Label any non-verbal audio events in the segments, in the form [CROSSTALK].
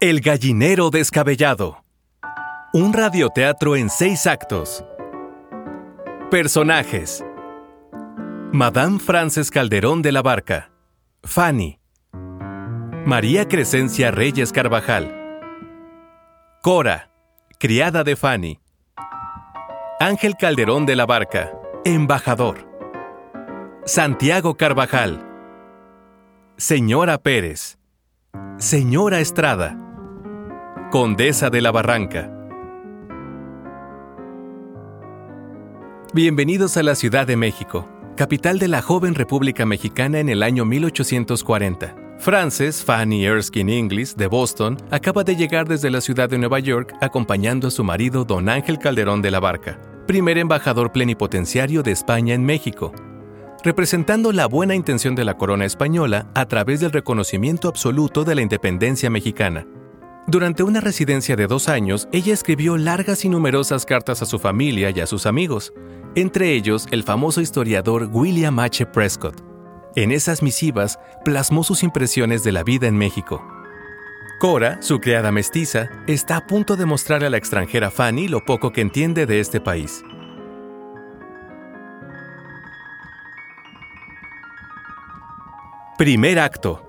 El gallinero descabellado. Un radioteatro en seis actos. Personajes. Madame Frances Calderón de la Barca. Fanny. María Crescencia Reyes Carvajal. Cora, criada de Fanny. Ángel Calderón de la Barca, embajador. Santiago Carvajal. Señora Pérez. Señora Estrada. Condesa de la Barranca. Bienvenidos a la Ciudad de México, capital de la joven República Mexicana en el año 1840. Frances Fanny Erskine Inglis, de Boston, acaba de llegar desde la ciudad de Nueva York acompañando a su marido Don Ángel Calderón de la Barca, primer embajador plenipotenciario de España en México, representando la buena intención de la corona española a través del reconocimiento absoluto de la independencia mexicana. Durante una residencia de dos años, ella escribió largas y numerosas cartas a su familia y a sus amigos, entre ellos el famoso historiador William H. Prescott. En esas misivas plasmó sus impresiones de la vida en México. Cora, su criada mestiza, está a punto de mostrar a la extranjera Fanny lo poco que entiende de este país. Primer acto.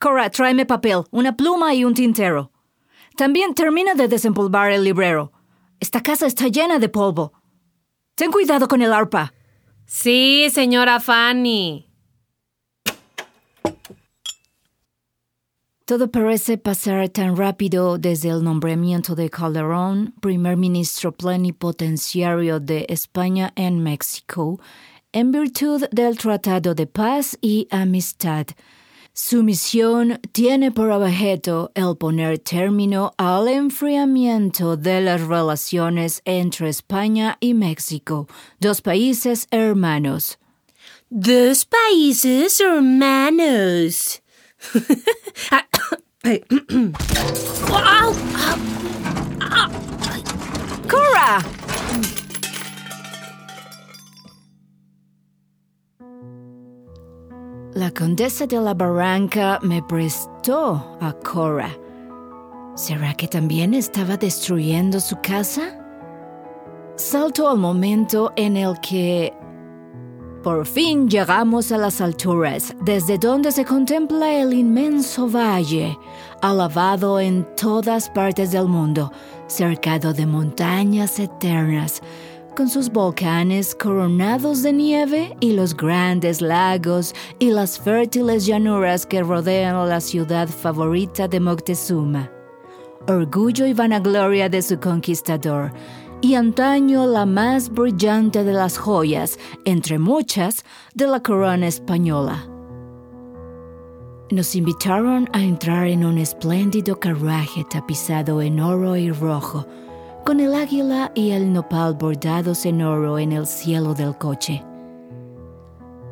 Cora, tráeme papel, una pluma y un tintero. También termina de desempolvar el librero. Esta casa está llena de polvo. Ten cuidado con el arpa. Sí, señora Fanny. Todo parece pasar tan rápido desde el nombramiento de Calderón, primer ministro plenipotenciario de España en México, en virtud del Tratado de Paz y Amistad. Su misión tiene por objeto el poner término al enfriamiento de las relaciones entre España y México, dos países hermanos. Dos países hermanos. [COUGHS] La condesa de la Barranca me prestó a Cora. ¿Será que también estaba destruyendo su casa? Salto al momento en el que por fin llegamos a las alturas, desde donde se contempla el inmenso valle, alabado en todas partes del mundo, cercado de montañas eternas, con sus volcanes coronados de nieve y los grandes lagos y las fértiles llanuras que rodean la ciudad favorita de Moctezuma. Orgullo y vanagloria de su conquistador, y antaño la más brillante de las joyas, entre muchas, de la corona española. Nos invitaron a entrar en un espléndido carruaje tapizado en oro y rojo, con el águila y el nopal bordados en oro en el cielo del coche.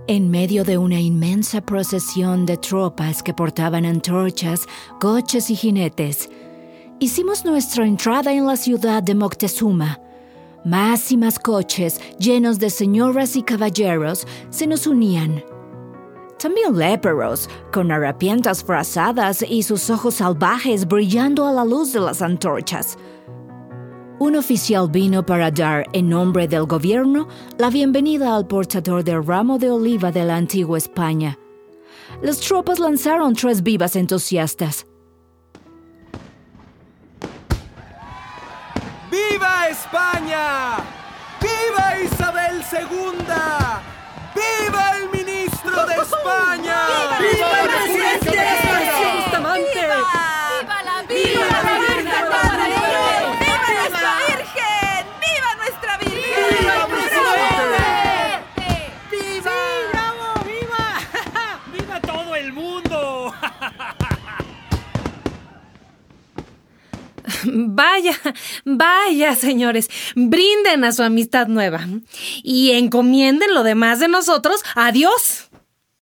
En medio de una inmensa procesión de tropas que portaban antorchas, coches y jinetes, hicimos nuestra entrada en la ciudad de Moctezuma. Más y más coches llenos de señoras y caballeros se nos unían. También léperos, con harapientas frazadas y sus ojos salvajes brillando a la luz de las antorchas. Un oficial vino para dar, en nombre del gobierno, la bienvenida al portador del ramo de oliva de la antigua España. Las tropas lanzaron tres vivas entusiastas. ¡Viva España! ¡Viva Isabel II! ¡Viva el ministro de España! Vaya, vaya, señores, brinden a su amistad nueva y encomienden lo demás de nosotros a Dios.